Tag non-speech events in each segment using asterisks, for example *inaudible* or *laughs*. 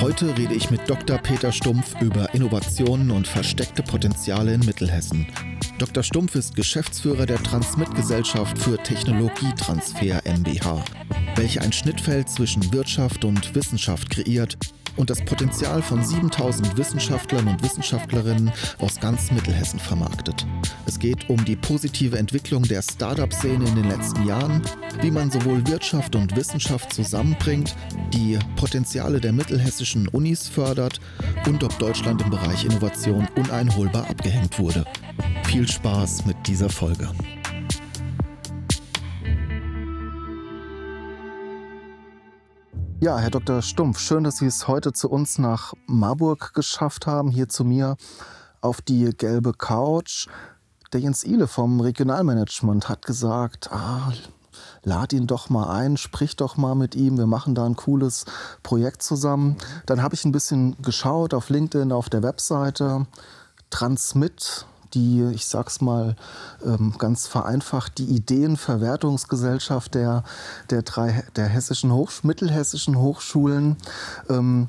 Heute rede ich mit Dr. Peter Stumpf über Innovationen und versteckte Potenziale in Mittelhessen. Dr. Stumpf ist Geschäftsführer der Transmit-Gesellschaft für Technologietransfer MBH, welche ein Schnittfeld zwischen Wirtschaft und Wissenschaft kreiert und das Potenzial von 7000 Wissenschaftlern und Wissenschaftlerinnen aus ganz Mittelhessen vermarktet. Es geht um die positive Entwicklung der Startup-Szene in den letzten Jahren, wie man sowohl Wirtschaft und Wissenschaft zusammenbringt, die Potenziale der mittelhessischen Unis fördert und ob Deutschland im Bereich Innovation uneinholbar abgehängt wurde. Viel Spaß mit dieser Folge. Ja, Herr Dr. Stumpf, schön, dass Sie es heute zu uns nach Marburg geschafft haben, hier zu mir auf die gelbe Couch. Der Jens Ihle vom Regionalmanagement hat gesagt, ah, lad ihn doch mal ein, sprich doch mal mit ihm, wir machen da ein cooles Projekt zusammen. Dann habe ich ein bisschen geschaut auf LinkedIn, auf der Webseite. Transmit die, ich sag's mal ähm, ganz vereinfacht, die Ideenverwertungsgesellschaft der, der drei der hessischen Hochsch mittelhessischen Hochschulen. Ähm,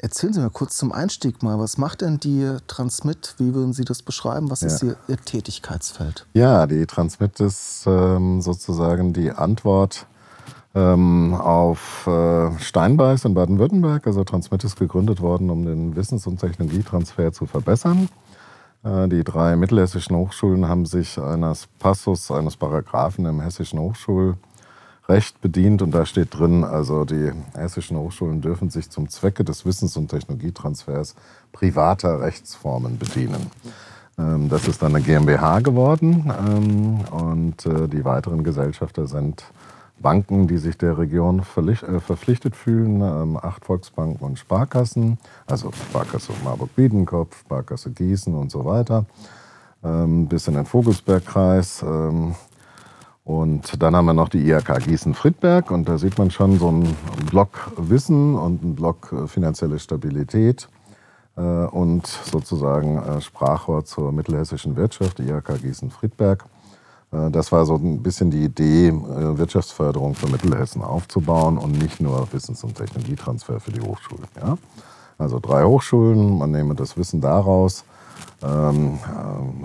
Erzählen Sie mir kurz zum Einstieg mal, was macht denn die Transmit? Wie würden Sie das beschreiben? Was ja. ist Ihr, Ihr, Tätigkeitsfeld? Ja, die Transmit ist ähm, sozusagen die Antwort ähm, auf äh, Steinbeiß in Baden-Württemberg. Also Transmit ist gegründet worden, um den Wissens- und Technologietransfer zu verbessern. Äh, die drei mittelhessischen Hochschulen haben sich eines Passus, eines Paragraphen im hessischen Hochschulrecht bedient und da steht drin, also die hessischen Hochschulen dürfen sich zum Zwecke des Wissens- und Technologietransfers privater Rechtsformen bedienen. Ähm, das ist dann eine GmbH geworden ähm, und äh, die weiteren Gesellschafter sind Banken, die sich der Region äh, verpflichtet fühlen, ähm, acht Volksbanken und Sparkassen, also Sparkasse Marburg-Biedenkopf, Sparkasse Gießen und so weiter, ähm, bis in den Vogelsbergkreis. Ähm, und dann haben wir noch die IHK Gießen-Friedberg und da sieht man schon so einen Block Wissen und einen Block äh, finanzielle Stabilität äh, und sozusagen Sprachrohr zur mittelhessischen Wirtschaft, IHK Gießen-Friedberg. Äh, das war so ein bisschen die Idee, äh, Wirtschaftsförderung für Mittelhessen aufzubauen und nicht nur Wissens- und Technologietransfer für die Hochschulen. Ja? Also drei Hochschulen, man nehme das Wissen daraus, ähm,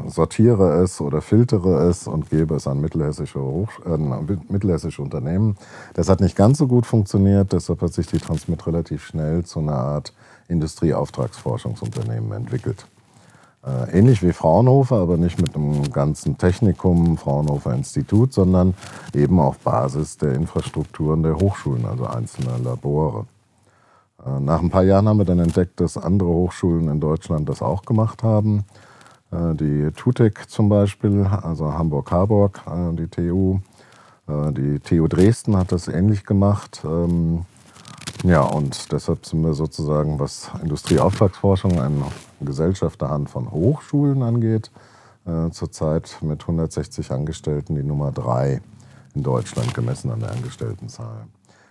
äh, sortiere es oder filtere es und gebe es an mittelhessische, Hochsch äh, mittelhessische Unternehmen. Das hat nicht ganz so gut funktioniert, deshalb hat sich die Transmit relativ schnell zu einer Art Industrieauftragsforschungsunternehmen entwickelt. Äh, ähnlich wie Fraunhofer, aber nicht mit einem ganzen Technikum, Fraunhofer Institut, sondern eben auf Basis der Infrastrukturen der Hochschulen, also einzelner Labore. Äh, nach ein paar Jahren haben wir dann entdeckt, dass andere Hochschulen in Deutschland das auch gemacht haben. Äh, die TUTEC zum Beispiel, also Hamburg-Harburg, die TU. Die TU Dresden hat das ähnlich gemacht. Ja, und deshalb sind wir sozusagen, was Industrieauftragsforschung, eine Gesellschafterhand von Hochschulen angeht, äh, zurzeit mit 160 Angestellten die Nummer drei in Deutschland gemessen an der Angestelltenzahl.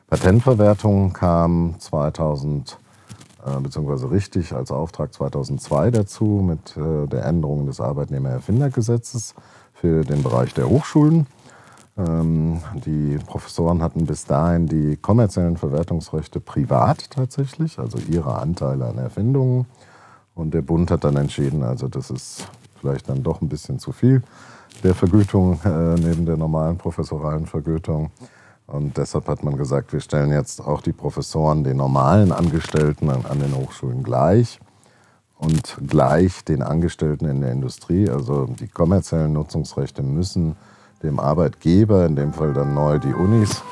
Patentverwertung kam 2000 äh, beziehungsweise richtig als Auftrag 2002 dazu mit äh, der Änderung des Arbeitnehmererfindergesetzes für den Bereich der Hochschulen. Ähm, die Professoren hatten bis dahin die kommerziellen Verwertungsrechte privat tatsächlich, also ihre Anteile an Erfindungen. Und der Bund hat dann entschieden, also das ist vielleicht dann doch ein bisschen zu viel der Vergütung äh, neben der normalen professoralen Vergütung. Und deshalb hat man gesagt, wir stellen jetzt auch die Professoren den normalen Angestellten an, an den Hochschulen gleich und gleich den Angestellten in der Industrie. Also die kommerziellen Nutzungsrechte müssen dem Arbeitgeber, in dem Fall dann neu die Unis,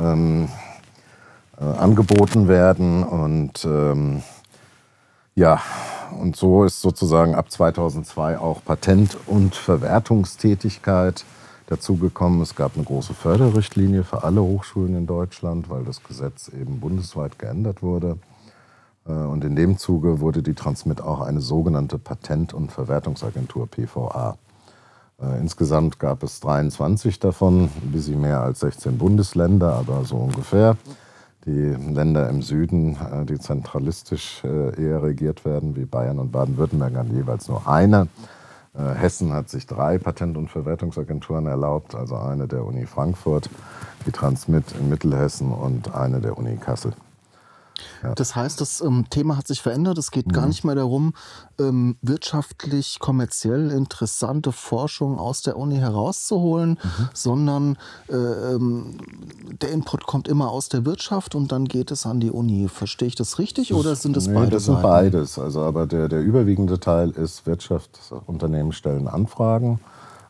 ähm, äh, angeboten werden. Und ähm, ja, und so ist sozusagen ab 2002 auch Patent- und Verwertungstätigkeit dazugekommen. Es gab eine große Förderrichtlinie für alle Hochschulen in Deutschland, weil das Gesetz eben bundesweit geändert wurde. Äh, und in dem Zuge wurde die Transmit auch eine sogenannte Patent- und Verwertungsagentur PVA. Äh, insgesamt gab es 23 davon, ein bisschen mehr als 16 Bundesländer, aber so ungefähr. Die Länder im Süden, äh, die zentralistisch eher regiert werden, wie Bayern und Baden-Württemberg, haben jeweils nur eine. Hessen hat sich drei Patent- und Verwertungsagenturen erlaubt, also eine der Uni Frankfurt, die Transmit in Mittelhessen und eine der Uni Kassel. Ja. Das heißt, das ähm, Thema hat sich verändert. Es geht mhm. gar nicht mehr darum, ähm, wirtschaftlich, kommerziell interessante Forschung aus der Uni herauszuholen, mhm. sondern äh, ähm, der Input kommt immer aus der Wirtschaft und dann geht es an die Uni. Verstehe ich das richtig das, oder sind es nee, beides? Das sind beides. Also, aber der, der überwiegende Teil ist Wirtschaftsunternehmen stellen Anfragen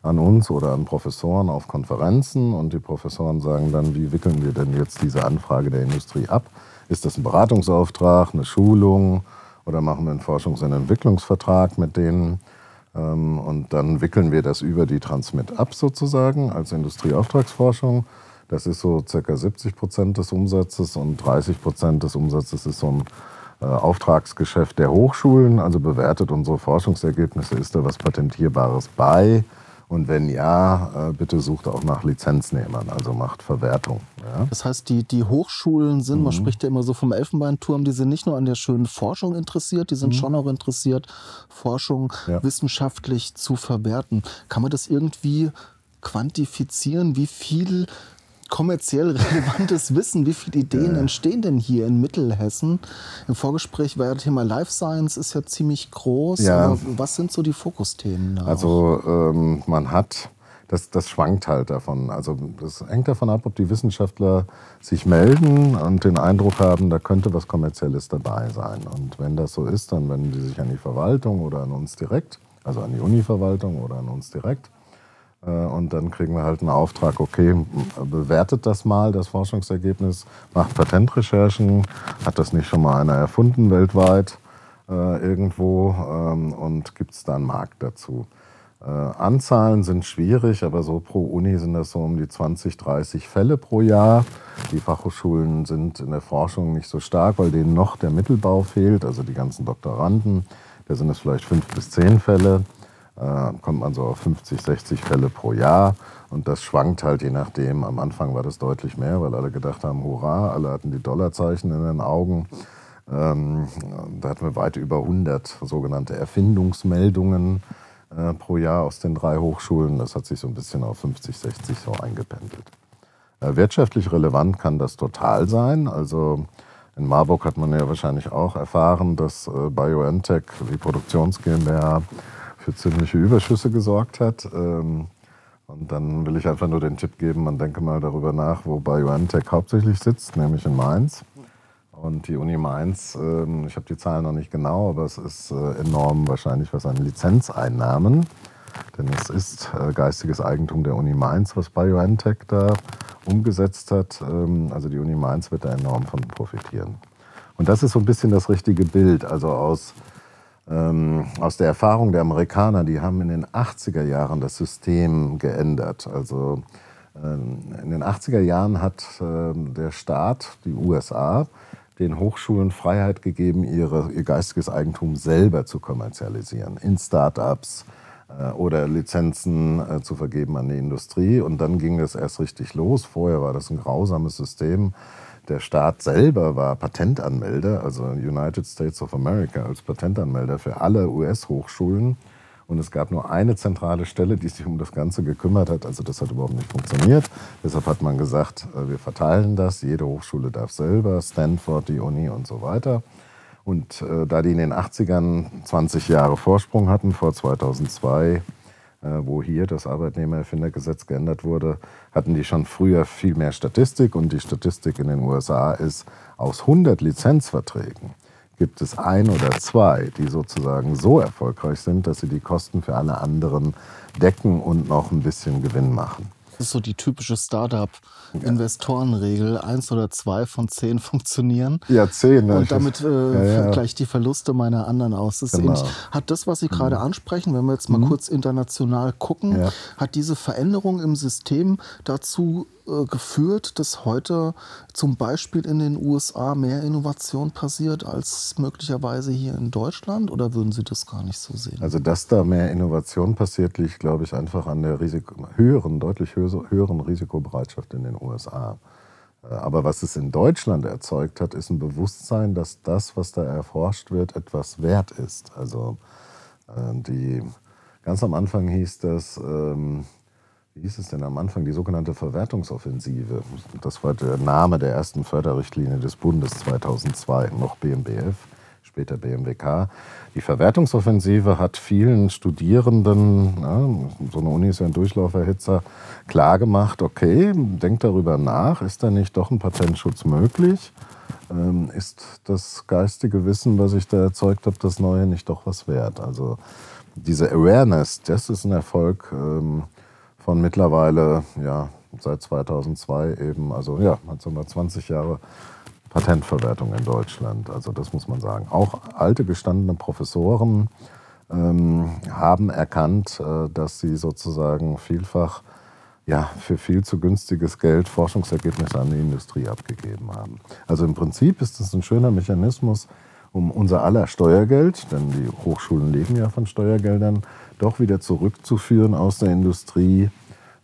an uns oder an Professoren auf Konferenzen und die Professoren sagen dann, wie wickeln wir denn jetzt diese Anfrage der Industrie ab? Ist das ein Beratungsauftrag, eine Schulung oder machen wir einen Forschungs- und Entwicklungsvertrag mit denen? Ähm, und dann wickeln wir das über die Transmit ab sozusagen als Industrieauftragsforschung. Das ist so circa 70 Prozent des Umsatzes und 30 Prozent des Umsatzes ist so ein äh, Auftragsgeschäft der Hochschulen. Also bewertet unsere Forschungsergebnisse, ist da was Patentierbares bei? Und wenn ja, äh, bitte sucht auch nach Lizenznehmern, also macht Verwertung. Ja? Das heißt, die, die Hochschulen sind, mhm. man spricht ja immer so vom Elfenbeinturm, die sind nicht nur an der schönen Forschung interessiert, die sind mhm. schon auch interessiert, Forschung ja. wissenschaftlich zu verwerten. Kann man das irgendwie quantifizieren, wie viel kommerziell relevantes *laughs* Wissen, wie viele Ideen entstehen denn hier in Mittelhessen? Im Vorgespräch war ja das Thema Life Science ist ja ziemlich groß. Ja. was sind so die Fokusthemen? Also ähm, man hat, das, das schwankt halt davon. Also das hängt davon ab, ob die Wissenschaftler sich melden und den Eindruck haben, da könnte was Kommerzielles dabei sein. Und wenn das so ist, dann wenden sie sich an die Verwaltung oder an uns direkt, also an die Uni-Verwaltung oder an uns direkt. Äh, und dann kriegen wir halt einen Auftrag, okay, bewertet das mal, das Forschungsergebnis, macht Patentrecherchen, hat das nicht schon mal einer erfunden weltweit äh, irgendwo ähm, und gibt es da einen Markt dazu. Äh, Anzahlen sind schwierig, aber so pro Uni sind das so um die 20, 30 Fälle pro Jahr. Die Fachhochschulen sind in der Forschung nicht so stark, weil denen noch der Mittelbau fehlt, also die ganzen Doktoranden. Da sind es vielleicht fünf bis zehn Fälle kommt man so auf 50, 60 Fälle pro Jahr. Und das schwankt halt je nachdem. Am Anfang war das deutlich mehr, weil alle gedacht haben, hurra, alle hatten die Dollarzeichen in den Augen. Ähm, da hatten wir weit über 100 sogenannte Erfindungsmeldungen äh, pro Jahr aus den drei Hochschulen. Das hat sich so ein bisschen auf 50, 60 so eingependelt. Äh, wirtschaftlich relevant kann das total sein. Also in Marburg hat man ja wahrscheinlich auch erfahren, dass äh, BioNTech, die Produktions GmbH, für ziemliche Überschüsse gesorgt hat. Ähm, und dann will ich einfach nur den Tipp geben, man denke mal darüber nach, wo BioNTech hauptsächlich sitzt, nämlich in Mainz. Und die Uni Mainz, ähm, ich habe die Zahlen noch nicht genau, aber es ist äh, enorm wahrscheinlich was an Lizenzeinnahmen. Denn es ist äh, geistiges Eigentum der Uni Mainz, was BioNTech da umgesetzt hat. Ähm, also die Uni Mainz wird da enorm von profitieren. Und das ist so ein bisschen das richtige Bild. Also aus ähm, aus der Erfahrung der Amerikaner, die haben in den 80er Jahren das System geändert. Also ähm, in den 80er Jahren hat äh, der Staat, die USA, den Hochschulen Freiheit gegeben, ihre, ihr geistiges Eigentum selber zu kommerzialisieren, in Start-ups äh, oder Lizenzen äh, zu vergeben an die Industrie. Und dann ging es erst richtig los. Vorher war das ein grausames System der Staat selber war Patentanmelder, also United States of America als Patentanmelder für alle US-Hochschulen. Und es gab nur eine zentrale Stelle, die sich um das Ganze gekümmert hat. Also das hat überhaupt nicht funktioniert. Deshalb hat man gesagt, äh, wir verteilen das. Jede Hochschule darf selber, Stanford, die Uni und so weiter. Und äh, da die in den 80ern 20 Jahre Vorsprung hatten, vor 2002 äh, wo hier das Arbeitnehmererfindergesetz geändert wurde, hatten die schon früher viel mehr Statistik. Und die Statistik in den USA ist, aus 100 Lizenzverträgen gibt es ein oder zwei, die sozusagen so erfolgreich sind, dass sie die Kosten für alle anderen decken und noch ein bisschen Gewinn machen. Das ist so die typische Startup-Investorenregel. Eins oder zwei von zehn funktionieren. Ja, zehn. Ne? Und damit äh, ja, gleicht die Verluste meiner anderen aus. Das genau. Hat das, was Sie mhm. gerade ansprechen, wenn wir jetzt mal mhm. kurz international gucken, hat diese Veränderung im System dazu äh, geführt, dass heute zum Beispiel in den USA mehr Innovation passiert als möglicherweise hier in Deutschland? Oder würden Sie das gar nicht so sehen? Also, dass da mehr Innovation passiert, liegt, glaube ich, einfach an der Risiko höheren, deutlich höheren Risikobereitschaft in den USA. Äh, aber was es in Deutschland erzeugt hat, ist ein Bewusstsein, dass das, was da erforscht wird, etwas wert ist. Also äh, die, ganz am Anfang hieß das, ähm, wie hieß es denn am Anfang, die sogenannte Verwertungsoffensive. Das war der Name der ersten Förderrichtlinie des Bundes 2002, noch BMBF, später BMWK. Die Verwertungsoffensive hat vielen Studierenden, ja, so eine Uni ist ja ein Durchlauferhitzer, klargemacht, okay, denkt darüber nach, ist da nicht doch ein Patentschutz möglich? Ähm, ist das geistige Wissen, was ich da erzeugt habe, das Neue nicht doch was wert? Also diese Awareness, das ist ein Erfolg ähm, von mittlerweile, ja, seit 2002 eben, also ja, hat mal 20 Jahre Patentverwertung in Deutschland. Also das muss man sagen. Auch alte gestandene Professoren ähm, haben erkannt, äh, dass sie sozusagen vielfach ja, für viel zu günstiges Geld Forschungsergebnisse an die Industrie abgegeben haben. Also im Prinzip ist es ein schöner Mechanismus, um unser aller Steuergeld, denn die Hochschulen leben ja von Steuergeldern, doch wieder zurückzuführen aus der Industrie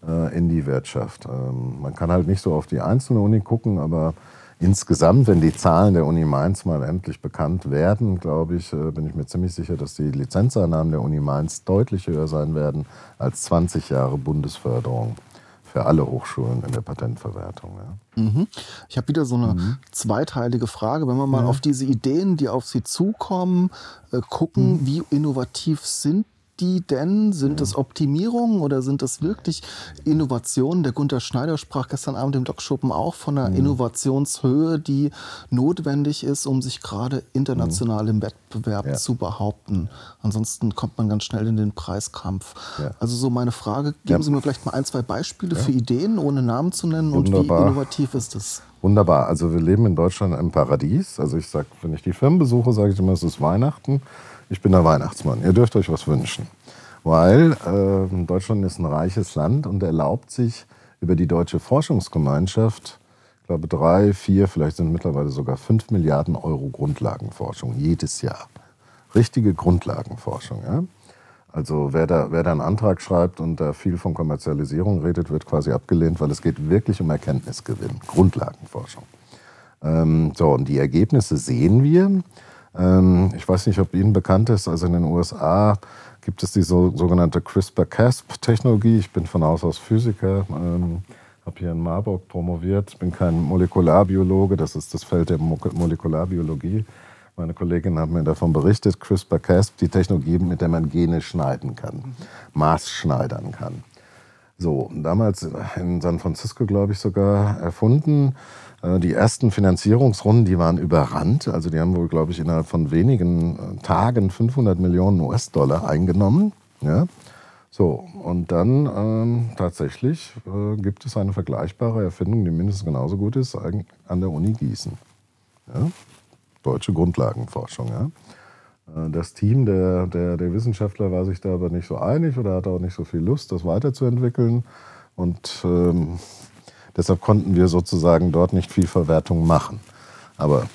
äh, in die Wirtschaft. Ähm, man kann halt nicht so auf die einzelne Uni gucken, aber insgesamt, wenn die Zahlen der Uni Mainz mal endlich bekannt werden, glaube ich, äh, bin ich mir ziemlich sicher, dass die Lizenzeinnahmen der Uni Mainz deutlich höher sein werden als 20 Jahre Bundesförderung für alle Hochschulen in der Patentverwertung. Ja. Mhm. Ich habe wieder so eine mhm. zweiteilige Frage. Wenn wir mal ja. auf diese Ideen, die auf Sie zukommen, äh, gucken, mhm. wie innovativ sind die denn? Sind es Optimierungen oder sind es wirklich Innovationen? Der Gunther Schneider sprach gestern Abend im Docschuppen auch von einer mhm. Innovationshöhe, die notwendig ist, um sich gerade international im Wettbewerb ja. zu behaupten. Ansonsten kommt man ganz schnell in den Preiskampf. Ja. Also so meine Frage, geben ja. Sie mir vielleicht mal ein, zwei Beispiele für Ideen, ohne Namen zu nennen Wunderbar. und wie innovativ ist es? Wunderbar. Also wir leben in Deutschland im Paradies. Also ich sage, wenn ich die Firmen besuche, sage ich immer, es ist Weihnachten ich bin der Weihnachtsmann. Ihr dürft euch was wünschen. Weil äh, Deutschland ist ein reiches Land und erlaubt sich über die deutsche Forschungsgemeinschaft, ich glaube drei, vier, vielleicht sind mittlerweile sogar fünf Milliarden Euro Grundlagenforschung jedes Jahr. Richtige Grundlagenforschung. Ja? Also wer da, wer da einen Antrag schreibt und da viel von Kommerzialisierung redet, wird quasi abgelehnt, weil es geht wirklich um Erkenntnisgewinn, Grundlagenforschung. Ähm, so, und die Ergebnisse sehen wir. Ähm, ich weiß nicht, ob Ihnen bekannt ist, also in den USA gibt es die so, sogenannte CRISPR-Cas-Technologie. Ich bin von Haus aus Physiker, ähm, habe hier in Marburg promoviert, bin kein Molekularbiologe, das ist das Feld der Mo Molekularbiologie. Meine Kollegin hat mir davon berichtet, CRISPR-Cas, die Technologie, mit der man Gene schneiden kann, mhm. maßschneidern kann. So, damals in San Francisco, glaube ich, sogar erfunden. Äh, die ersten Finanzierungsrunden, die waren überrannt. Also die haben wohl, glaube ich, innerhalb von wenigen äh, Tagen 500 Millionen US-Dollar eingenommen. Ja. So, und dann ähm, tatsächlich äh, gibt es eine vergleichbare Erfindung, die mindestens genauso gut ist, an der Uni Gießen. Ja. Deutsche Grundlagenforschung. Ja. Äh, das Team der, der, der Wissenschaftler war sich da aber nicht so einig oder hatte auch nicht so viel Lust, das weiterzuentwickeln. Und ähm, Deshalb konnten wir sozusagen dort nicht viel Verwertung machen. Aber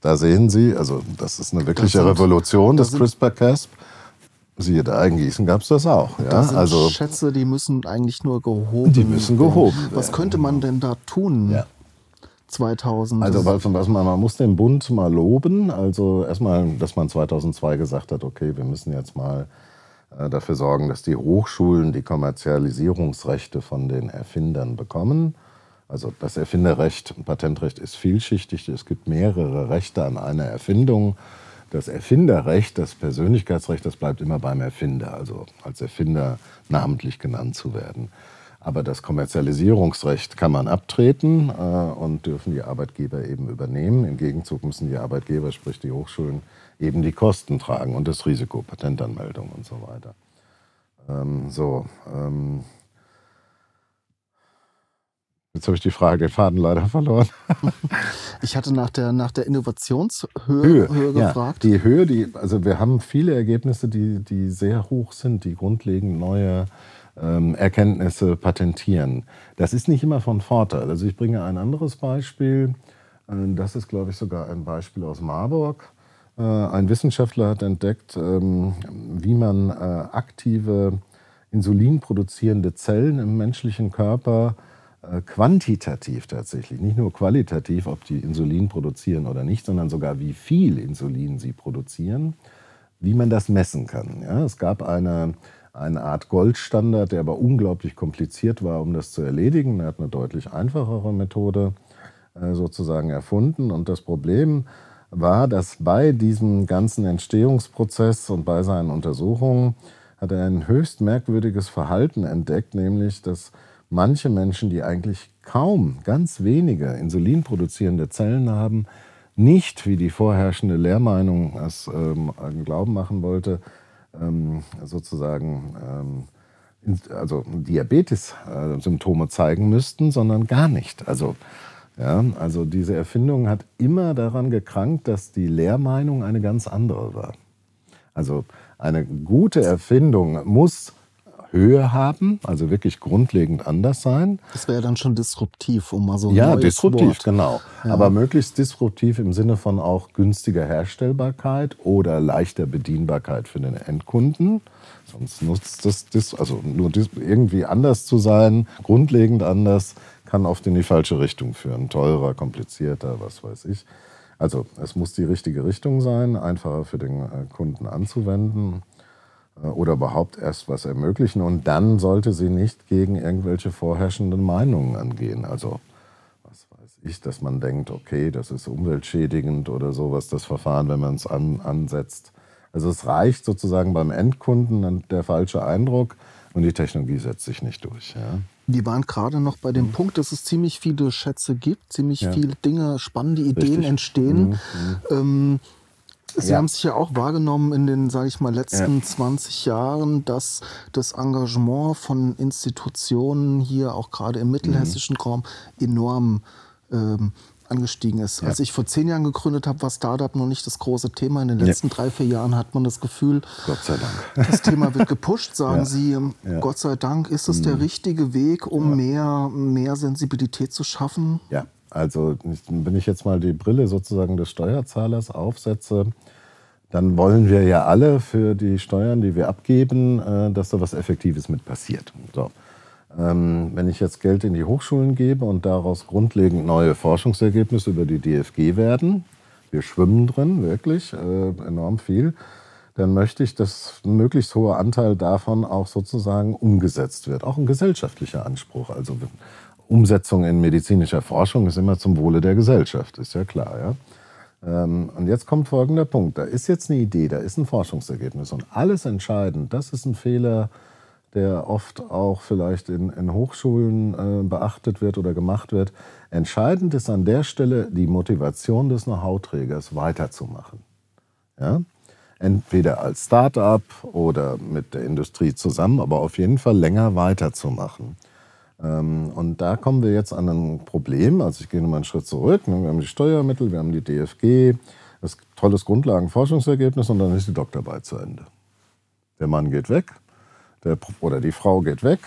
da sehen Sie, also das ist eine wirkliche sind, Revolution, das, das CRISPR-Cas. Siehe da, in Gießen gab es das auch. Ja? Das sind also, Schätze, die müssen eigentlich nur gehoben Die müssen gehoben werden. Was könnte man denn da tun? Ja. 2000. Also was, man, man muss den Bund mal loben. Also erstmal, dass man 2002 gesagt hat, okay, wir müssen jetzt mal äh, dafür sorgen, dass die Hochschulen die Kommerzialisierungsrechte von den Erfindern bekommen. Also das Erfinderrecht Patentrecht ist vielschichtig. Es gibt mehrere Rechte an einer Erfindung. Das Erfinderrecht, das Persönlichkeitsrecht, das bleibt immer beim Erfinder, also als Erfinder namentlich genannt zu werden. Aber das Kommerzialisierungsrecht kann man abtreten äh, und dürfen die Arbeitgeber eben übernehmen. Im Gegenzug müssen die Arbeitgeber, sprich die Hochschulen, eben die Kosten tragen und das Risiko, Patentanmeldung und so weiter. Ähm, so, ähm, Jetzt habe ich die Frage, den Faden leider verloren. *laughs* ich hatte nach der, nach der Innovationshöhe Höhe, gefragt. Ja, die Höhe, die, also wir haben viele Ergebnisse, die, die sehr hoch sind, die grundlegend neue Erkenntnisse patentieren. Das ist nicht immer von Vorteil. Also ich bringe ein anderes Beispiel. Äh, das ist, glaube ich, sogar ein Beispiel aus Marburg. Äh, ein Wissenschaftler hat entdeckt, ähm, wie man äh, aktive insulinproduzierende Zellen im menschlichen Körper quantitativ tatsächlich, nicht nur qualitativ, ob die Insulin produzieren oder nicht, sondern sogar wie viel Insulin sie produzieren, wie man das messen kann. Ja, es gab eine, eine Art Goldstandard, der aber unglaublich kompliziert war, um das zu erledigen. Er hat eine deutlich einfachere Methode sozusagen erfunden. Und das Problem war, dass bei diesem ganzen Entstehungsprozess und bei seinen Untersuchungen hat er ein höchst merkwürdiges Verhalten entdeckt, nämlich dass manche Menschen, die eigentlich kaum, ganz wenige insulinproduzierende Zellen haben, nicht, wie die vorherrschende Lehrmeinung es ähm, glauben machen wollte, ähm, sozusagen ähm, also Diabetes-Symptome zeigen müssten, sondern gar nicht. Also ja, also diese Erfindung hat immer daran gekrankt, dass die Lehrmeinung eine ganz andere war. Also eine gute Erfindung muss Höhe haben, also wirklich grundlegend anders sein. Das wäre dann schon disruptiv, um mal so ein Ja, disruptiv, Wort. genau. Ja. Aber möglichst disruptiv im Sinne von auch günstiger Herstellbarkeit oder leichter Bedienbarkeit für den Endkunden. Sonst nutzt das, also nur irgendwie anders zu sein, grundlegend anders, kann oft in die falsche Richtung führen. Teurer, komplizierter, was weiß ich. Also es muss die richtige Richtung sein, einfacher für den äh, Kunden anzuwenden oder überhaupt erst was ermöglichen. Und dann sollte sie nicht gegen irgendwelche vorherrschenden Meinungen angehen. Also was weiß ich, dass man denkt, okay, das ist umweltschädigend oder sowas, das Verfahren, wenn man es an, ansetzt. Also es reicht sozusagen beim Endkunden der falsche Eindruck und die Technologie setzt sich nicht durch. Ja. Wir waren gerade noch bei dem Punkt, dass es ziemlich viele Schätze gibt, ziemlich Ja. viele Dinge, spannende Ideen Richtig. entstehen. Ähm, Sie Ja. haben sich ja auch wahrgenommen in den, sage ich mal, letzten Ja. 20 Jahren, dass das Engagement von Institutionen hier auch gerade im mittelhessischen Raum enorm ähm, angestiegen ist. Ja. Als ich vor zehn Jahren gegründet habe, war Startup noch nicht das große Thema. In den letzten drei, vier Jahren hat man das Gefühl, Gott sei Dank. das Thema wird gepusht, sagen Ja. Sie. Ja. Mhm. Gott sei Dank ist es der richtige Weg, um mehr, mehr Sensibilität zu schaffen. Ja, also wenn ich jetzt mal die Brille sozusagen des Steuerzahlers aufsetze, dann wollen wir ja alle für die Steuern, die wir abgeben, äh, dass da was Effektives mit passiert. So. Ähm, Wenn ich jetzt Geld in die Hochschulen gebe und daraus grundlegend neue Forschungsergebnisse über die DFG werden, wir schwimmen drin, wirklich, äh, enorm viel, dann möchte ich, dass ein möglichst hoher Anteil davon auch sozusagen umgesetzt wird. Auch ein gesellschaftlicher Anspruch. Also Umsetzung in medizinischer Forschung ist immer zum Wohle der Gesellschaft, ist ja klar. Ja? Ähm, Und jetzt kommt folgender Punkt. Da ist jetzt eine Idee, da ist ein Forschungsergebnis und alles entscheidend, das ist ein Fehler, der oft auch vielleicht in, in Hochschulen äh, beachtet wird oder gemacht wird. Entscheidend ist an der Stelle die Motivation des Know-how-Trägers weiterzumachen. Ja? Entweder als Start-up oder mit der Industrie zusammen, aber auf jeden Fall länger weiterzumachen. Ähm, Und da kommen wir jetzt an ein Problem. Also ich gehe nochmal einen Schritt zurück. Wir haben die Steuermittel, wir haben die DFG, das tolles Grundlagenforschungsergebnis und dann ist die Doktorarbeit zu Ende. Der Mann geht weg der, oder die Frau geht weg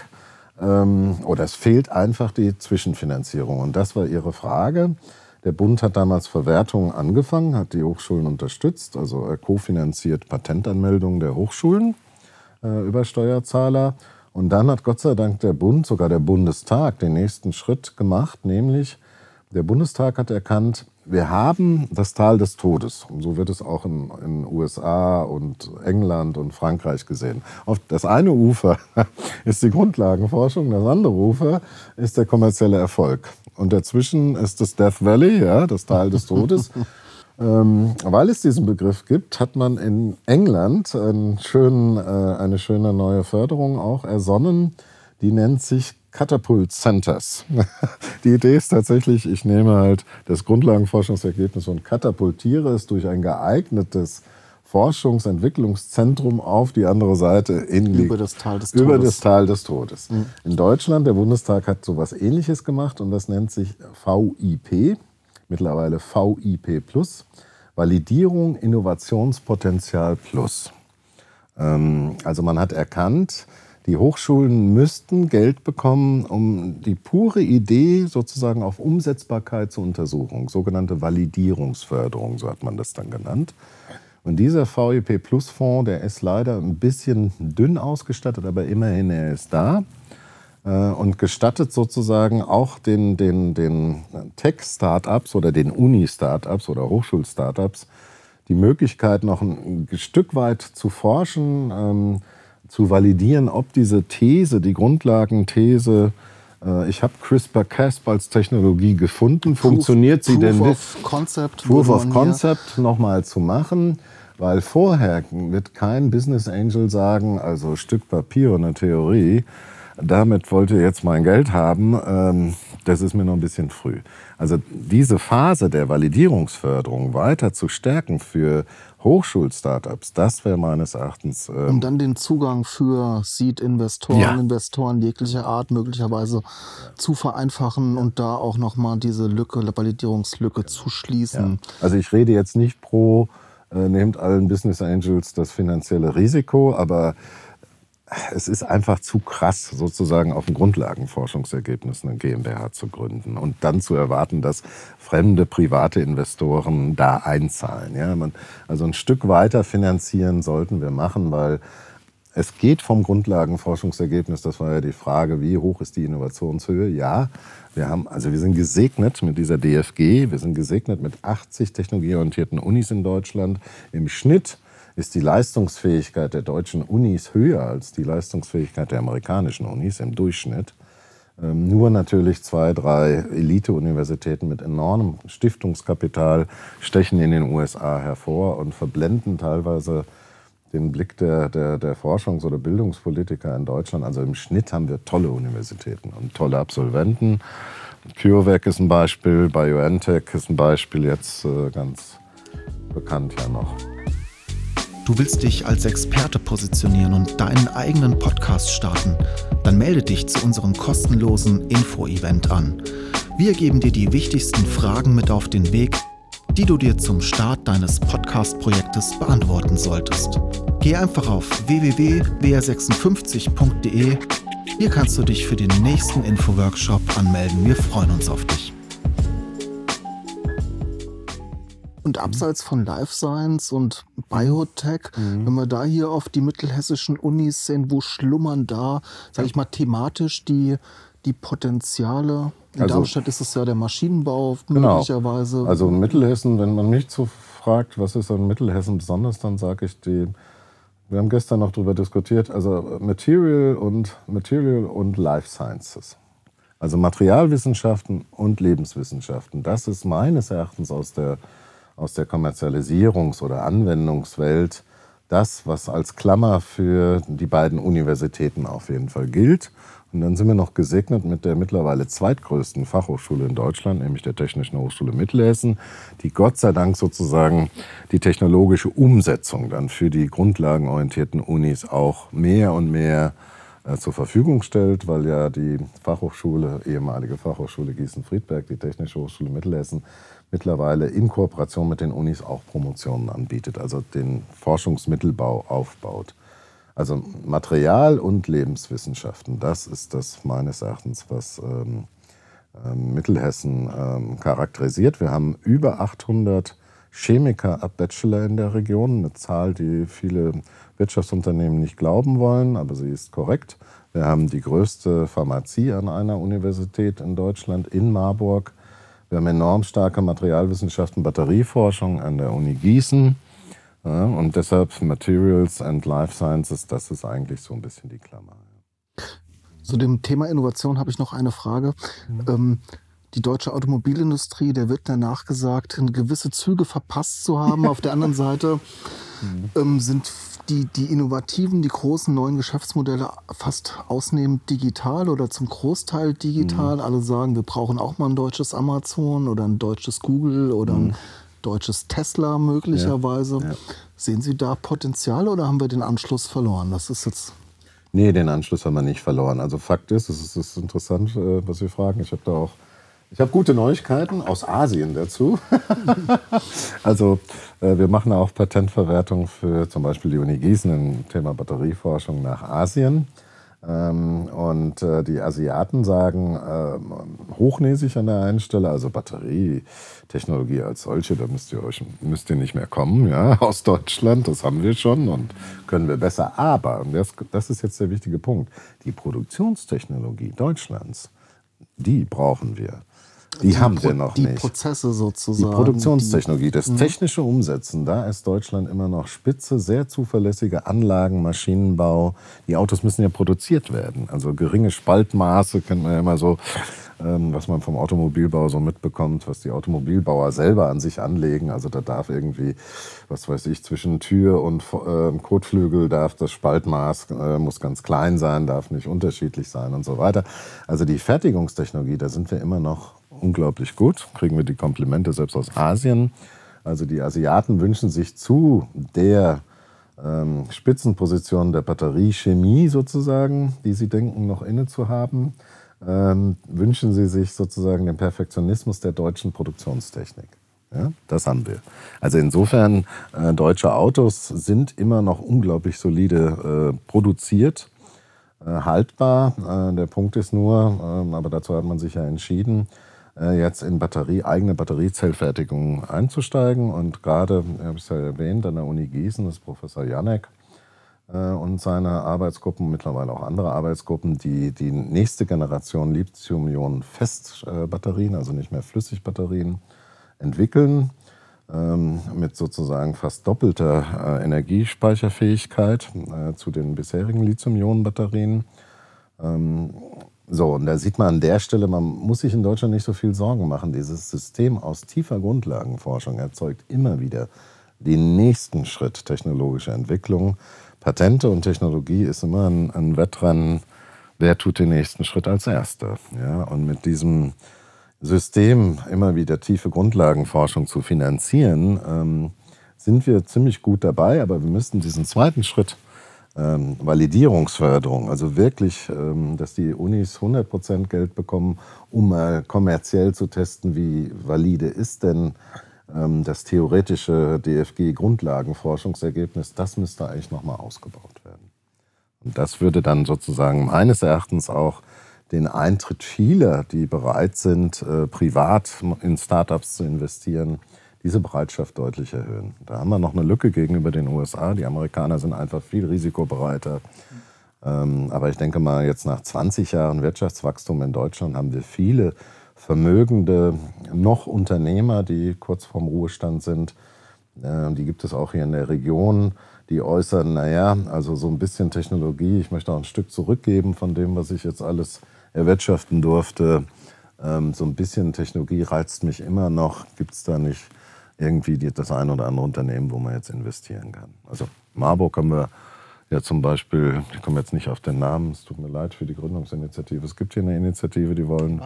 ähm, oder es fehlt einfach die Zwischenfinanzierung. Und das war Ihre Frage. Der Bund hat damals Verwertungen angefangen, hat die Hochschulen unterstützt, also er kofinanziert Patentanmeldungen der Hochschulen äh, über Steuerzahler. Und dann hat Gott sei Dank der Bund, sogar der Bundestag, den nächsten Schritt gemacht, nämlich der Bundestag hat erkannt, wir haben das Tal des Todes. Und so wird es auch in den USA und England und Frankreich gesehen. Auf das eine Ufer *laughs* ist die Grundlagenforschung, das andere Ufer ist der kommerzielle Erfolg. Und dazwischen ist das Death Valley, ja, das Tal des Todes. *laughs* Ähm, weil es diesen Begriff gibt, hat man in England einen schönen, äh, eine schöne neue Förderung auch ersonnen. Die nennt sich Catapult Centers. *laughs* Die Idee ist tatsächlich, ich nehme halt das Grundlagenforschungsergebnis und katapultiere es durch ein geeignetes Forschungsentwicklungszentrum auf die andere Seite in die, Über das Tal des über Todes. das Tal des Todes. In Deutschland, der Bundestag hat sowas ähnliches gemacht und das nennt sich VIP, mittlerweile VIP Plus, Validierung Innovationspotenzial Plus. Ähm, Also man hat erkannt, Die Hochschulen müssten Geld bekommen, um die pure Idee sozusagen auf Umsetzbarkeit zu untersuchen, sogenannte Validierungsförderung, so hat man das dann genannt. Und dieser VIP Plus Fonds, der ist leider ein bisschen dünn ausgestattet, aber immerhin er ist da und gestattet sozusagen auch den, den, den Tech-Startups oder den Uni-Startups oder Hochschul-Startups die Möglichkeit, noch ein, Stück weit zu forschen, ähm, zu validieren, ob diese These, die Grundlagenthese, äh, ich habe CRISPR-Cas als Technologie gefunden, funktioniert Proof, sie denn Proof of Concept. Proof of Concept nochmal zu machen, weil vorher wird kein Business Angel sagen, also Stück Papier und eine Theorie, damit wollt ihr jetzt mein Geld haben, ähm, das ist mir noch ein bisschen früh. Also diese Phase der Validierungsförderung weiter zu stärken für Hochschul-Startups, das wäre meines Erachtens ähm, Um dann den Zugang für Seed-Investoren, Ja. Investoren jeglicher Art möglicherweise zu vereinfachen und da auch nochmal diese Lücke, Validierungslücke zu schließen. Also ich rede jetzt nicht pro, äh, nehmt allen Business Angels das finanzielle Risiko, aber es ist einfach zu krass, sozusagen auf ein Grundlagenforschungsergebnis eine GmbH zu gründen und dann zu erwarten, dass fremde private Investoren da einzahlen. Ja, man, also ein Stück weiter finanzieren sollten wir machen, weil es geht vom Grundlagenforschungsergebnis, das war ja die Frage, wie hoch ist die Innovationshöhe? Ja, wir haben, also wir sind gesegnet mit dieser DFG, wir sind gesegnet mit 80 technologieorientierten Unis in Deutschland. Im Schnitt ist die Leistungsfähigkeit der deutschen Unis höher als die Leistungsfähigkeit der amerikanischen Unis im Durchschnitt. Ähm, Nur natürlich zwei, drei Elite-Universitäten mit enormem Stiftungskapital stechen in den USA hervor und verblenden teilweise den Blick der, der, der Forschungs- oder Bildungspolitiker in Deutschland. Also im Schnitt haben wir tolle Universitäten und tolle Absolventen. CureVac ist ein Beispiel, BioNTech ist ein Beispiel, jetzt äh, ganz bekannt ja noch. Du willst dich als Experte positionieren und deinen eigenen Podcast starten? Dann melde dich zu unserem kostenlosen Info-Event an. Wir geben dir die wichtigsten Fragen mit auf den Weg, die du dir zum Start deines Podcast-Projektes beantworten solltest. Geh einfach auf www.wr56.de. Hier kannst du dich für den nächsten Info-Workshop anmelden. Wir freuen uns auf dich. Und abseits von Life Science und Biotech, wenn wir da hier auf die mittelhessischen Unis sehen, wo schlummern da, sage ich mal, thematisch die, die Potenziale? In Also- Darmstadt ist es ja der Maschinenbau Genau. möglicherweise. Also Mittelhessen, wenn man mich so fragt, was ist an Mittelhessen besonders, dann sage ich die. Wir haben gestern noch darüber diskutiert, also Material und Material und Life Sciences. Also Materialwissenschaften und Lebenswissenschaften. Das ist meines Erachtens aus der, aus der Kommerzialisierungs- oder Anwendungswelt das, was als Klammer für die beiden Universitäten auf jeden Fall gilt. Und dann sind wir noch gesegnet mit der mittlerweile zweitgrößten Fachhochschule in Deutschland, nämlich der Technischen Hochschule Mittelhessen, die Gott sei Dank sozusagen die technologische Umsetzung dann für die grundlagenorientierten Unis auch mehr und mehr äh, zur Verfügung stellt, weil ja die Fachhochschule, ehemalige Fachhochschule Gießen-Friedberg, die Technische Hochschule Mittelhessen, mittlerweile in Kooperation mit den Unis auch Promotionen anbietet, also den Forschungsmittelbau aufbaut. Also Material- und Lebenswissenschaften, das ist das meines Erachtens, was ähm, ähm, Mittelhessen ähm, charakterisiert. Wir haben über 800 Chemiker ab Bachelor in der Region, eine Zahl, die viele Wirtschaftsunternehmen nicht glauben wollen, aber sie ist korrekt. Wir haben die größte Pharmazie an einer Universität in Deutschland, in Marburg. Wir haben enorm starke Materialwissenschaften, Batterieforschung an der Uni Gießen. Ja, und deshalb Materials and Life Sciences, das ist eigentlich so ein bisschen die Klammer. Zu dem Thema Innovation habe ich noch eine Frage. Ähm, die deutsche Automobilindustrie, der wird danach gesagt, gewisse Züge verpasst zu haben. Auf der anderen *laughs* Seite ähm, sind die, die innovativen, die großen neuen Geschäftsmodelle fast ausnehmend digital oder zum Großteil digital. Alle sagen, wir brauchen auch mal ein deutsches Amazon oder ein deutsches Google oder ein deutsches Tesla möglicherweise. Ja. Sehen Sie da Potenzial oder haben wir den Anschluss verloren? Das ist jetzt Nee, den Anschluss haben wir nicht verloren. Also Fakt ist, es ist, ist interessant, äh, was Sie fragen. Ich habe da auch, ich habe gute Neuigkeiten aus Asien dazu. *laughs* also äh, wir machen auch Patentverwertung für zum Beispiel die Uni Gießen im Thema Batterieforschung nach Asien. Ähm, und äh, die Asiaten sagen äh, hochnäsig an der einen Stelle, also Batterietechnologie als solche, da müsst ihr euch müsst ihr nicht mehr kommen, ja, *laughs* aus Deutschland, das haben wir schon und können wir besser. Aber, und das, das ist jetzt der wichtige Punkt, die Produktionstechnologie Deutschlands, die brauchen wir. Die, die haben wir noch die nicht. Die Prozesse sozusagen. Die Produktionstechnologie, das mhm. technische Umsetzen, da ist Deutschland immer noch spitze, sehr zuverlässige Anlagen, Maschinenbau. Die Autos müssen ja produziert werden. Also geringe Spaltmaße kennt man ja immer so, ähm, was man vom Automobilbau so mitbekommt, was die Automobilbauer selber an sich anlegen. Also da darf irgendwie, was weiß ich, zwischen Tür und äh, Kotflügel darf das Spaltmaß äh, muss ganz klein sein, darf nicht unterschiedlich sein und so weiter. Also die Fertigungstechnologie, da sind wir immer noch unglaublich gut. Kriegen wir die Komplimente selbst aus Asien. Also die Asiaten wünschen sich zu der ähm, Spitzenposition der Batteriechemie sozusagen, die sie denken noch inne zu haben, ähm, wünschen sie sich sozusagen den Perfektionismus der deutschen Produktionstechnik. Ja, das haben wir. Also insofern, äh, deutsche Autos sind immer noch unglaublich solide äh, produziert, äh, haltbar. Äh, der Punkt ist nur, ähm, aber dazu hat man sich ja entschieden, jetzt in Batterie, eigene Batteriezellfertigung einzusteigen. Und gerade, ich habe es ja erwähnt, an der Uni Gießen ist Professor Janek äh, und seine Arbeitsgruppen, mittlerweile auch andere Arbeitsgruppen, die die nächste Generation Lithium-Ionen-Festbatterien, also nicht mehr Flüssigbatterien, entwickeln ähm, mit sozusagen fast doppelter äh, Energiespeicherfähigkeit zu den bisherigen Lithium-Ionen-Batterien. So, und da sieht man an der Stelle, man muss sich in Deutschland nicht so viel Sorgen machen. Dieses System aus tiefer Grundlagenforschung erzeugt immer wieder den nächsten Schritt technologischer Entwicklung. Patente und Technologie ist immer ein, ein Wettrennen, wer tut den nächsten Schritt als Erster. Ja, und mit diesem System immer wieder tiefe Grundlagenforschung zu finanzieren, ähm, sind wir ziemlich gut dabei, aber wir müssten diesen zweiten Schritt ähm, Validierungsförderung, also wirklich, ähm, dass die Unis 100% Geld bekommen, um mal kommerziell zu testen, wie valide ist denn ähm, das theoretische DFG-Grundlagenforschungsergebnis, das müsste eigentlich nochmal ausgebaut werden. Und das würde dann sozusagen meines Erachtens auch den Eintritt vieler, die bereit sind, äh, privat in Startups zu investieren, diese Bereitschaft deutlich erhöhen. Da haben wir noch eine Lücke gegenüber den USA. Die Amerikaner sind einfach viel risikobereiter. Ähm, aber ich denke mal, jetzt nach 20 Jahren Wirtschaftswachstum in Deutschland haben wir viele vermögende noch Unternehmer, die kurz vorm Ruhestand sind. Äh, die gibt es auch hier in der Region, die äußern, naja, also so ein bisschen Technologie, ich möchte auch ein Stück zurückgeben von dem, was ich jetzt alles erwirtschaften durfte. Ähm, so ein bisschen Technologie reizt mich immer noch. Gibt es da nicht irgendwie das ein oder andere Unternehmen, wo man jetzt investieren kann. Also Marburg haben wir ja zum Beispiel, ich komme jetzt nicht auf den Namen, es tut mir leid für die Gründungsinitiative. Es gibt hier eine Initiative, die wollen,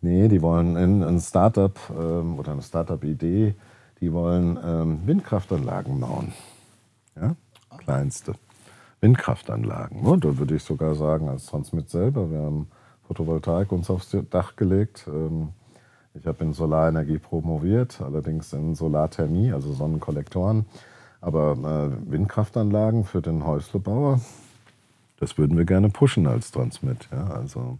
nee, die wollen in ein Startup ähm, oder eine Startup-Idee, die wollen ähm, Windkraftanlagen bauen. Ja, kleinste Windkraftanlagen. Und da würde ich sogar sagen, als Transmit selber, wir haben Photovoltaik uns aufs Dach gelegt. Ähm, ich habe in Solarenergie promoviert, allerdings in Solarthermie, also Sonnenkollektoren. Aber äh, Windkraftanlagen für den Häuslebauer, das würden wir gerne pushen als Transmit. Ja, also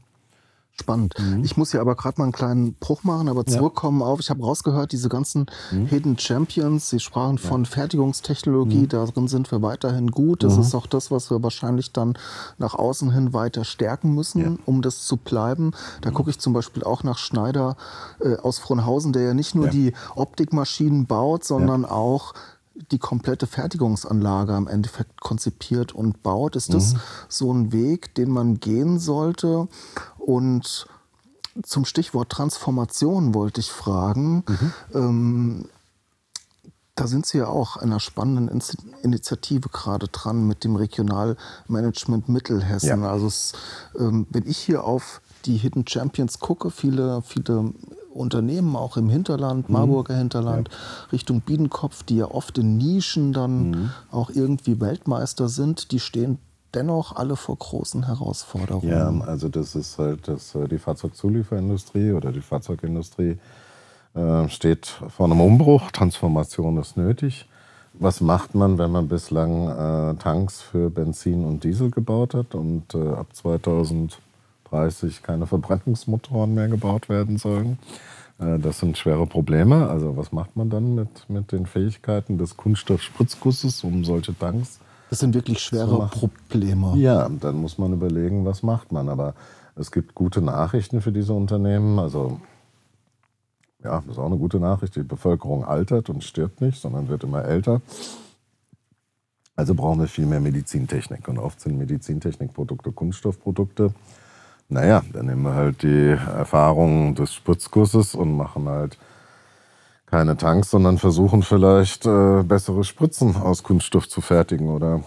Spannend. Mhm. Ich muss hier aber gerade mal einen kleinen Bruch machen, aber zurückkommen ja. auf, ich habe rausgehört, diese ganzen mhm. Hidden Champions, Sie sprachen ja. von Fertigungstechnologie, mhm. darin sind wir weiterhin gut. Das mhm. ist auch das, was wir wahrscheinlich dann nach außen hin weiter stärken müssen, ja. um das zu bleiben. Da mhm. gucke ich zum Beispiel auch nach Schneider äh, aus Frohnhausen, der ja nicht nur die Optikmaschinen baut, sondern auch die komplette Fertigungsanlage am Endeffekt konzipiert und baut. Ist das mhm. so ein Weg, den man gehen sollte? Und zum Stichwort Transformation wollte ich fragen. Mhm. Ähm, da sind Sie ja auch einer spannenden Initiative gerade dran mit dem Regionalmanagement Mittelhessen. Ja. Also es, ähm, wenn ich hier auf die Hidden Champions gucke, viele, viele Unternehmen auch im Hinterland, mhm. Marburger Hinterland, ja. Richtung Biedenkopf, die ja oft in Nischen dann mhm. auch irgendwie Weltmeister sind, die stehen dennoch alle vor großen Herausforderungen. Ja, also das ist halt das, äh, die Fahrzeugzulieferindustrie oder die Fahrzeugindustrie äh, steht vor einem Umbruch. Transformation ist nötig. was macht man, wenn man bislang äh, Tanks für Benzin und Diesel gebaut hat und äh, ab 2030 keine Verbrennungsmotoren mehr gebaut werden sollen? Äh, das sind schwere Probleme. Also was macht man dann mit, mit den Fähigkeiten des Kunststoffspritzgusses, um solche Tanks Das sind wirklich schwere Probleme. ja, dann muss man überlegen, was macht man. Aber es gibt gute Nachrichten für diese Unternehmen. Also ja, das ist auch eine gute Nachricht. Die Bevölkerung altert und stirbt nicht, sondern wird immer älter. Also brauchen wir viel mehr Medizintechnik. Und oft sind Medizintechnikprodukte Kunststoffprodukte. Naja, dann nehmen wir halt die Erfahrungen des Spritzgusses und machen halt keine Tanks, sondern versuchen vielleicht äh, bessere Spritzen aus Kunststoff zu fertigen oder,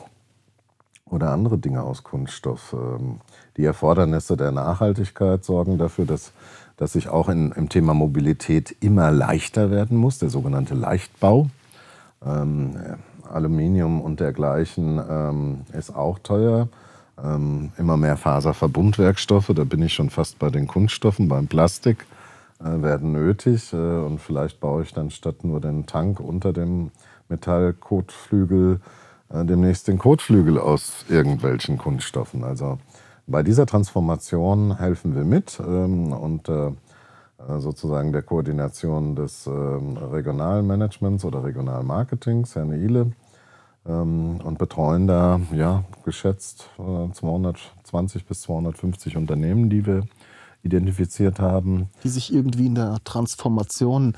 oder andere Dinge aus Kunststoff. Ähm, die Erfordernisse der Nachhaltigkeit sorgen dafür, dass dass ich auch in, im Thema Mobilität immer leichter werden muss, der sogenannte Leichtbau. Ähm, Aluminium und dergleichen ähm, ist auch teuer. Ähm, immer mehr Faserverbundwerkstoffe, da bin ich schon fast bei den Kunststoffen, beim Plastik äh, werden nötig. Äh, und vielleicht baue ich dann statt nur den Tank unter dem Metallkotflügel äh, demnächst den Kotflügel aus irgendwelchen Kunststoffen. Also bei dieser Transformation helfen wir mit ähm, und äh, sozusagen der Koordination des ähm, Regionalmanagements oder Regionalmarketings, Herrn ähm, und betreuen da ja, geschätzt 220 äh, bis 250 Unternehmen, die wir identifiziert haben. Die sich irgendwie in der Transformation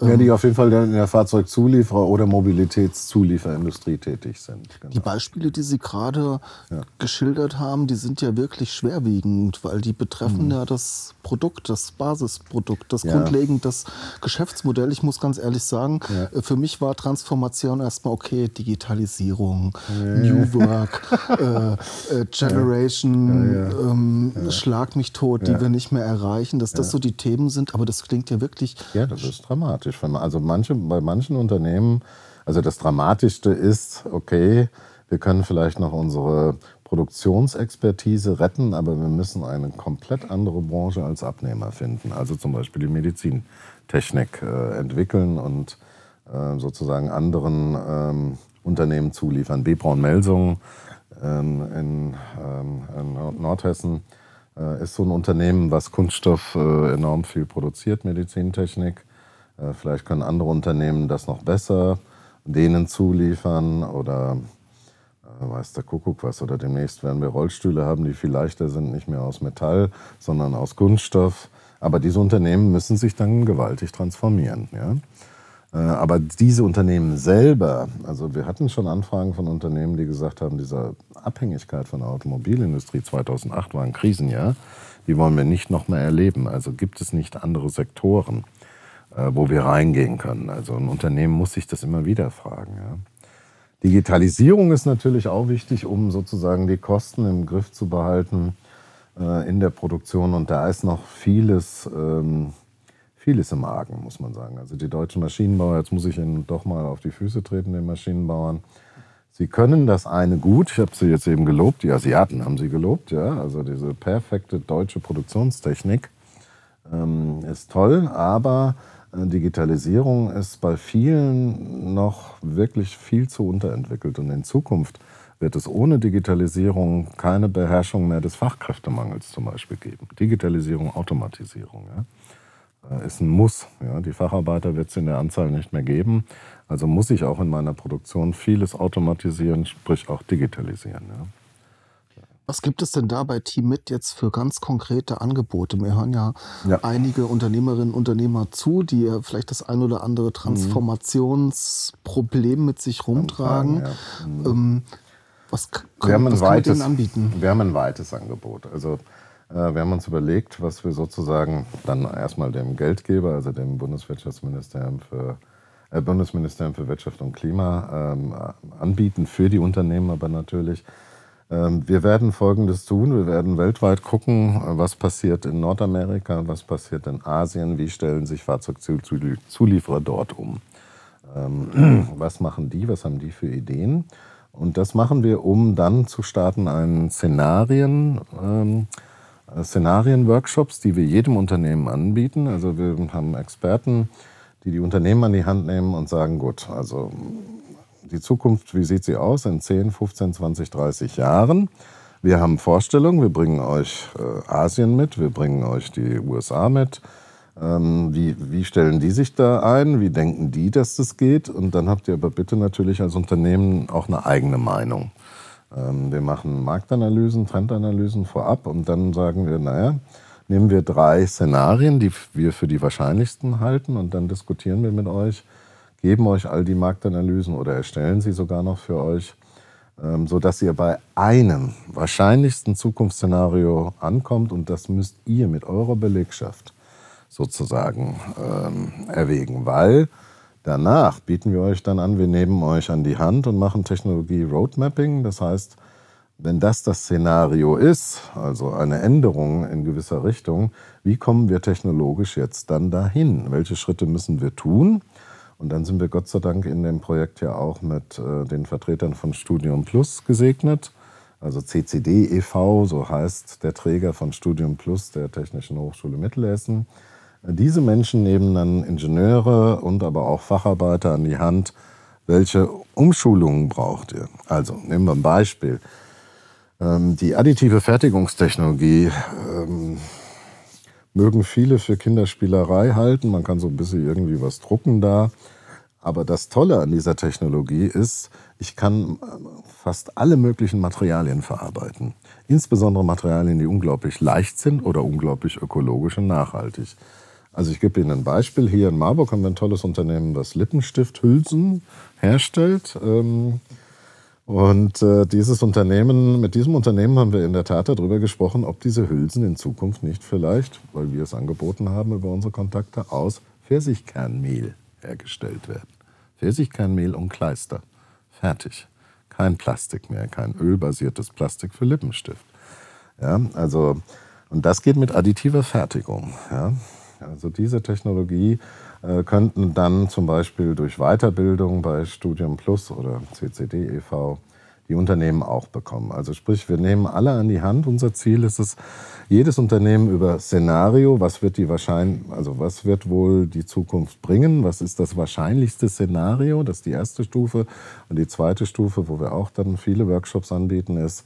ja, die auf jeden Fall in der Fahrzeugzulieferer- oder Mobilitätszulieferindustrie tätig sind. Genau. Die Beispiele, die Sie gerade ja. geschildert haben, die sind ja wirklich schwerwiegend, weil die betreffen mhm. ja das Produkt, das Basisprodukt, das ja. grundlegend das Geschäftsmodell. Ich muss ganz ehrlich sagen, ja. Äh, für mich war Transformation erstmal okay, Digitalisierung, New Work, äh, äh, Generation, *laughs* ähm, Schlag mich tot, die wir nicht mehr erreichen, dass das so die Themen sind, aber das klingt ja wirklich. Ja, das ist dramatisch. Also manche, bei manchen Unternehmen, also das Dramatischste ist, okay, wir können vielleicht noch unsere Produktionsexpertise retten, aber wir müssen eine komplett andere Branche als Abnehmer finden. Also zum Beispiel die Medizintechnik äh, entwickeln und äh, sozusagen anderen ähm, Unternehmen zuliefern. B. Braun Melsung ähm, in, ähm, in, Nordhessen ist so ein Unternehmen, was Kunststoff äh, enorm viel produziert, Medizintechnik. Äh, vielleicht können andere Unternehmen das noch besser denen zuliefern oder äh, weiß der Kuckuck was. Oder demnächst werden wir Rollstühle haben, die viel leichter sind, nicht mehr aus Metall, sondern aus Kunststoff. Aber diese Unternehmen müssen sich dann gewaltig transformieren. Ja? Äh, aber diese Unternehmen selber, also wir hatten schon Anfragen von Unternehmen, die gesagt haben, diese Abhängigkeit von der Automobilindustrie 2008 war ein Krisenjahr, die wollen wir nicht noch mehr erleben. Also gibt es nicht andere Sektoren. Äh, wo wir reingehen können. Also ein Unternehmen muss sich das immer wieder fragen. Ja. Digitalisierung ist natürlich auch wichtig, um sozusagen die Kosten im Griff zu behalten äh, in der Produktion. Und da ist noch vieles, ähm, vieles im Argen, muss man sagen. Also die deutschen Maschinenbauer, jetzt muss ich Ihnen doch mal auf die Füße treten, den Maschinenbauern. Sie können das eine gut, ich habe sie jetzt eben gelobt, die Asiaten haben sie gelobt, ja, also diese perfekte deutsche Produktionstechnik ähm, ist toll, aber äh, Digitalisierung ist bei vielen noch wirklich viel zu unterentwickelt. Und in Zukunft wird es ohne Digitalisierung keine Beherrschung mehr des Fachkräftemangels zum Beispiel geben. Digitalisierung, Automatisierung ja, ist ein Muss. Ja. Die Facharbeiter wird es in der Anzahl nicht mehr geben. Also muss ich auch in meiner Produktion vieles automatisieren, sprich auch digitalisieren. Ja. Was gibt es denn da bei Team Mit jetzt für ganz konkrete Angebote? Wir hören ja, ja. einige Unternehmerinnen und Unternehmer zu, die vielleicht das ein oder andere mhm. Transformationsproblem mit sich rumtragen. Ja. Ähm, was können wir, haben was weites, anbieten? Wir haben ein weites Angebot. Also äh, wir haben uns überlegt, was wir sozusagen dann erstmal dem Geldgeber, also dem Bundeswirtschaftsministerium für äh, Bundesministerium für Wirtschaft und Klima ähm, anbieten für die Unternehmen, aber natürlich ähm, wir werden Folgendes tun. Wir werden weltweit gucken, was passiert in Nordamerika, was passiert in Asien, wie stellen sich Fahrzeugzulieferer dort um. Ähm, *clears throat* was machen die, was haben die für Ideen? Und das machen wir, um dann zu starten, einen Szenarien, ähm, Szenarien-Workshops, die wir jedem Unternehmen anbieten. Also wir haben Experten, die die Unternehmen an die Hand nehmen und sagen, gut, also die Zukunft, wie sieht sie aus in 10, 15, 20, 30 Jahren? Wir haben Vorstellungen, wir bringen euch äh, Asien mit, wir bringen euch die USA mit. Ähm, wie, wie stellen die sich da ein? Wie denken die, dass das geht? Und dann habt ihr aber bitte natürlich als Unternehmen auch eine eigene Meinung. Ähm, wir machen Marktanalysen, Trendanalysen vorab und dann sagen wir, naja, nehmen wir drei Szenarien, die wir für die wahrscheinlichsten halten und dann diskutieren wir mit euch, geben euch all die Marktanalysen oder erstellen sie sogar noch für euch, ähm, sodass ihr bei einem wahrscheinlichsten Zukunftsszenario ankommt und das müsst ihr mit eurer Belegschaft sozusagen ähm, erwägen, weil danach bieten wir euch dann an, wir nehmen euch an die Hand und machen Technologie Roadmapping, das heißt, wenn das das Szenario ist, also eine Änderung in gewisser Richtung, wie kommen wir technologisch jetzt dann dahin? Welche Schritte müssen wir tun? Und dann sind wir Gott sei Dank in dem Projekt ja auch mit äh, den Vertretern von Studium Plus gesegnet. Also CCD e.V., so heißt der Träger von Studium Plus der Technischen Hochschule Mittelhessen. Diese Menschen nehmen dann Ingenieure und aber auch Facharbeiter an die Hand. Welche Umschulungen braucht ihr? Also nehmen wir ein Beispiel. Ähm, die additive Fertigungstechnologie ähm, mögen viele für Kinderspielerei halten. Man kann so ein bisschen irgendwie was drucken da. Aber das Tolle an dieser Technologie ist, ich kann äh, fast alle möglichen Materialien verarbeiten. Insbesondere Materialien, die unglaublich leicht sind oder unglaublich ökologisch und nachhaltig. Also ich gebe Ihnen ein Beispiel. Hier in Marburg haben wir ein tolles Unternehmen, das Lippenstifthülsen herstellt. Ähm, und äh, dieses Unternehmen, mit diesem Unternehmen haben wir in der Tat darüber gesprochen, ob diese Hülsen in Zukunft nicht vielleicht, weil wir es angeboten haben über unsere Kontakte, aus Pfirsichkernmehl hergestellt werden. Pfirsichkernmehl und Kleister. Fertig. Kein Plastik mehr, kein ölbasiertes Plastik für Lippenstift. Ja, also, und das geht mit additiver Fertigung. Ja. Also diese Technologie äh, könnten dann zum Beispiel durch Weiterbildung bei Studium Plus oder CCD e.V. die Unternehmen auch bekommen. Also sprich, wir nehmen alle an die Hand. Unser Ziel ist es, jedes Unternehmen über Szenario, was wird die wahrscheinlich, also was wird wohl die Zukunft bringen, was ist das wahrscheinlichste Szenario, das ist die erste Stufe. Und die zweite Stufe, wo wir auch dann viele Workshops anbieten, ist,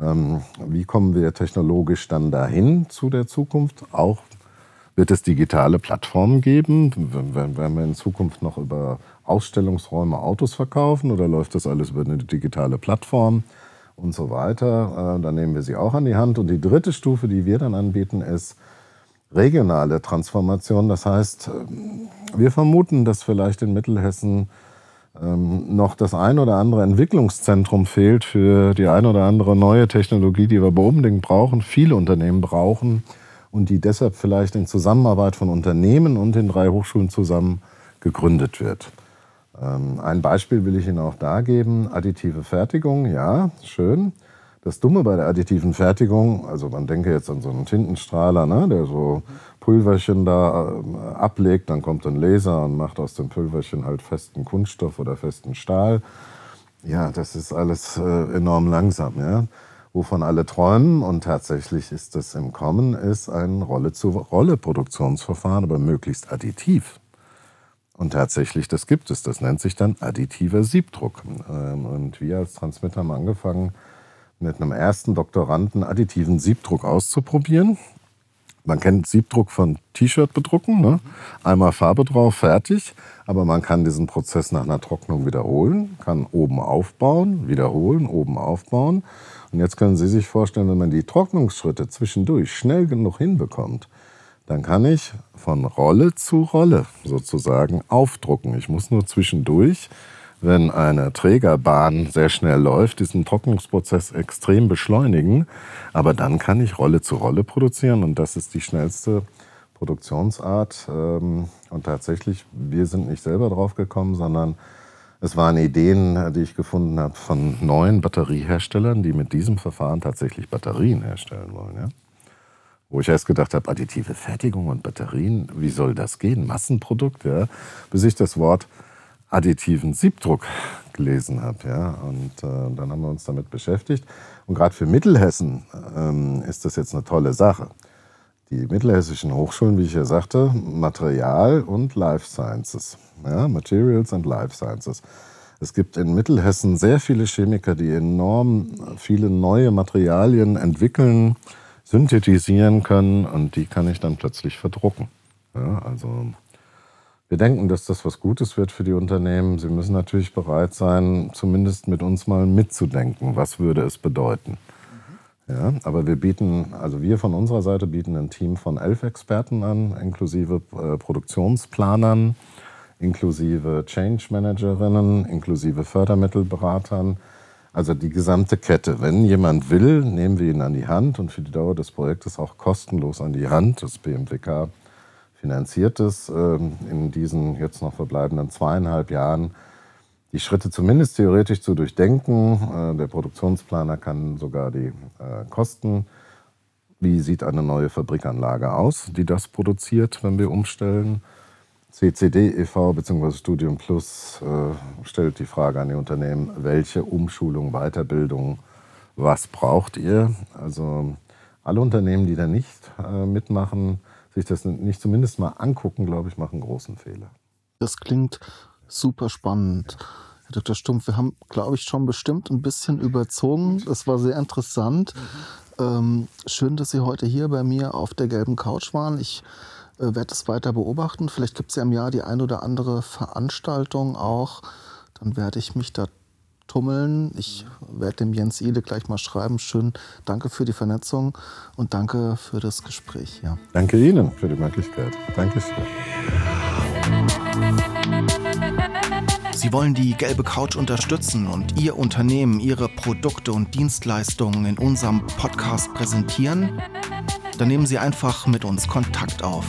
ähm, wie kommen wir technologisch dann dahin zu der Zukunft, auch wird es digitale Plattformen geben? Werden wir in Zukunft noch über Ausstellungsräume Autos verkaufen oder läuft das alles über eine digitale Plattform und so weiter? Äh, dann nehmen wir sie auch an die Hand. Und die dritte Stufe, die wir dann anbieten, ist regionale Transformation. Das heißt, äh, wir vermuten, dass vielleicht in Mittelhessen ähm, noch das ein oder andere Entwicklungszentrum fehlt für die ein oder andere neue Technologie, die wir unbedingt brauchen, viele Unternehmen brauchen und die deshalb vielleicht in Zusammenarbeit von Unternehmen und den drei Hochschulen zusammen gegründet wird. Ähm, ein Beispiel will ich Ihnen auch da geben. Additive Fertigung, ja, schön. Das Dumme bei der additiven Fertigung, also man denke jetzt an so einen Tintenstrahler, ne, der so Pulverchen da äh, ablegt, dann kommt ein Laser und macht aus dem Pulverchen halt festen Kunststoff oder festen Stahl. Ja, das ist alles äh, enorm langsam. Ja wovon alle träumen und tatsächlich ist es im Kommen, ist ein Rolle-zu-Rolle-Produktionsverfahren, aber möglichst additiv. Und tatsächlich, das gibt es. Das nennt sich dann additiver Siebdruck. Ähm, und wir als Transmitter haben angefangen, mit einem ersten Doktoranden additiven Siebdruck auszuprobieren. Man kennt Siebdruck von T-Shirt bedrucken, ne? einmal Farbe drauf, fertig. Aber man kann diesen Prozess nach einer Trocknung wiederholen, kann oben aufbauen, wiederholen, oben aufbauen. Und jetzt können Sie sich vorstellen, wenn man die Trocknungsschritte zwischendurch schnell genug hinbekommt, dann kann ich von Rolle zu Rolle sozusagen aufdrucken. Ich muss nur zwischendurch, wenn eine Trägerbahn sehr schnell läuft, diesen Trocknungsprozess extrem beschleunigen. Aber dann kann ich Rolle zu Rolle produzieren und das ist die schnellste Produktionsart. Ähm, und tatsächlich, wir sind nicht selber drauf gekommen, sondern es waren Ideen, die ich gefunden habe von neuen Batterieherstellern, die mit diesem Verfahren tatsächlich Batterien herstellen wollen. Ja? Wo ich erst gedacht habe, additive Fertigung und Batterien, wie soll das gehen? Massenprodukt, ja? Bis ich das Wort additiven Siebdruck gelesen habe. Ja? Und äh, dann haben wir uns damit beschäftigt. Und gerade für Mittelhessen ähm, ist das jetzt eine tolle Sache. Die mittelhessischen Hochschulen, wie ich ja sagte, Material und Life Sciences ja, Materials and Life Sciences. Es gibt in Mittelhessen sehr viele Chemiker, die enorm viele neue Materialien entwickeln, synthetisieren können und die kann ich dann plötzlich verdrucken. Ja, also wir denken, dass das was Gutes wird für die Unternehmen. Sie müssen natürlich bereit sein, zumindest mit uns mal mitzudenken, was würde es bedeuten. Ja, aber wir bieten, also wir von unserer Seite bieten ein Team von elf Experten an, inklusive äh, Produktionsplanern, inklusive Change Managerinnen, inklusive Fördermittelberatern. Also die gesamte Kette. Wenn jemand will, nehmen wir ihn an die Hand und für die Dauer des Projektes auch kostenlos an die Hand. Das BMWK finanziert es ähm, in diesen jetzt noch verbleibenden zweieinhalb Jahren die Schritte zumindest theoretisch zu durchdenken. Äh, der Produktionsplaner kann sogar die äh, Kosten, wie sieht eine neue Fabrikanlage aus, die das produziert, wenn wir umstellen. CCD e.V. bzw. Studium Plus äh, stellt die Frage an die Unternehmen, welche Umschulung, Weiterbildung, was braucht ihr? Also alle Unternehmen, die da nicht mitmachen, sich das nicht zumindest mal angucken, glaube ich, machen großen Fehler. Das klingt super spannend. Herr Dr. Stumpf, wir haben, glaube ich, schon bestimmt ein bisschen überzogen. Das war sehr interessant. Ähm, schön, dass Sie heute hier bei mir auf der gelben Couch waren. Ich äh, werde es weiter beobachten. Vielleicht gibt es ja im Jahr die ein oder andere Veranstaltung auch. Dann werde ich mich da tummeln. Ich werde dem Jens Ile gleich mal schreiben. Schön, danke für die Vernetzung und danke für das Gespräch. Ja. Danke Ihnen für die Möglichkeit. Dankeschön. Sie wollen die gelbe Couch unterstützen und Ihr Unternehmen, Ihre Produkte und Dienstleistungen in unserem Podcast präsentieren? Dann nehmen Sie einfach mit uns Kontakt auf